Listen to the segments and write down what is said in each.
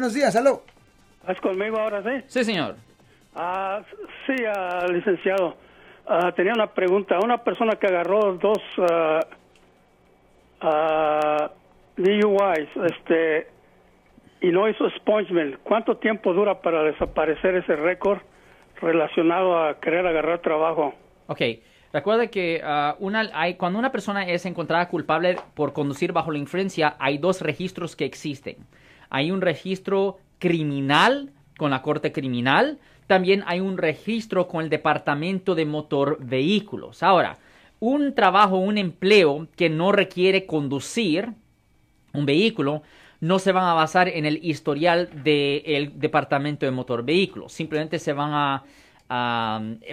Buenos días, aló. ¿Es conmigo ahora sí? Sí, señor. Ah, sí, ah, licenciado. Ah, tenía una pregunta. Una persona que agarró dos ah, ah, DUIs este, y no hizo expungement, ¿cuánto tiempo dura para desaparecer ese récord relacionado a querer agarrar trabajo? Ok. Recuerda que una, hay, cuando una persona es encontrada culpable por conducir bajo la influencia, hay dos registros que existen. Hay un registro criminal con la corte criminal, también hay un registro con el departamento de motor vehículos. Ahora, un trabajo, un empleo que no requiere conducir un vehículo, no se van a basar en el historial del departamento de motor vehículos. Simplemente se van a,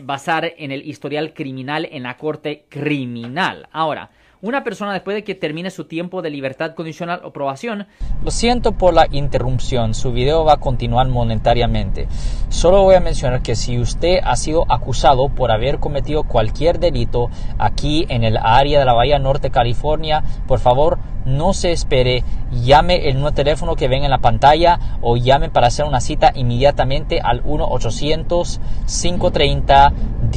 basar en el historial criminal en la corte criminal. Ahora, una persona después de que termine su tiempo de libertad condicional o probación. Lo siento por la interrupción, su video va a continuar monetariamente. Solo voy a mencionar que si usted ha sido acusado por haber cometido cualquier delito aquí en el área de la Bahía Norte, California, por favor no se espere, llame el nuevo teléfono que ven en la pantalla o llame para hacer una cita inmediatamente al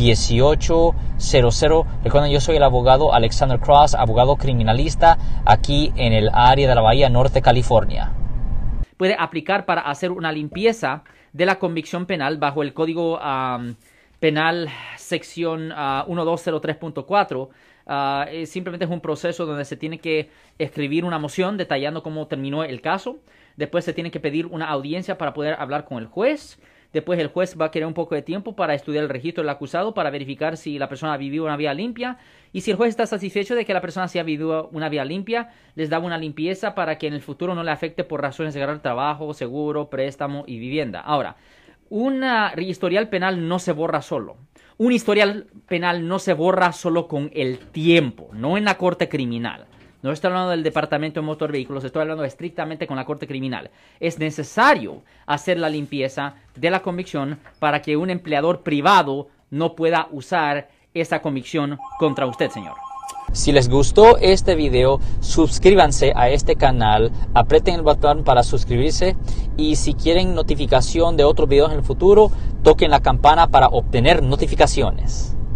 1-800-530-1800. Recuerden, yo soy el abogado Alexander Cross, abogado criminalista aquí en el área de la Bahía Norte, California. Puede aplicar para hacer una limpieza de la convicción penal bajo el Código Penal sección uh, 1203.4 Uh, simplemente es un proceso donde se tiene que escribir una moción detallando cómo terminó el caso. Después se tiene que pedir una audiencia para poder hablar con el juez. Después el juez va a querer un poco de tiempo para estudiar el registro del acusado para verificar si la persona ha vivido una vía limpia. Y si el juez está satisfecho de que la persona sí ha vivido una vía limpia, les da una limpieza para que en el futuro no le afecte por razones de ganar trabajo, seguro, préstamo y vivienda. Ahora, un historial penal no se borra solo un historial penal no se borra solo con el tiempo, no en la corte criminal. No estoy hablando del Departamento de Motor Vehículos, estoy hablando estrictamente con la Corte Criminal. Es necesario hacer la limpieza de la convicción para que un empleador privado no pueda usar esa convicción contra usted, señor. Si les gustó este video, suscríbanse a este canal, aprieten el botón para suscribirse y si quieren notificación de otros videos en el futuro, toquen la campana para obtener notificaciones.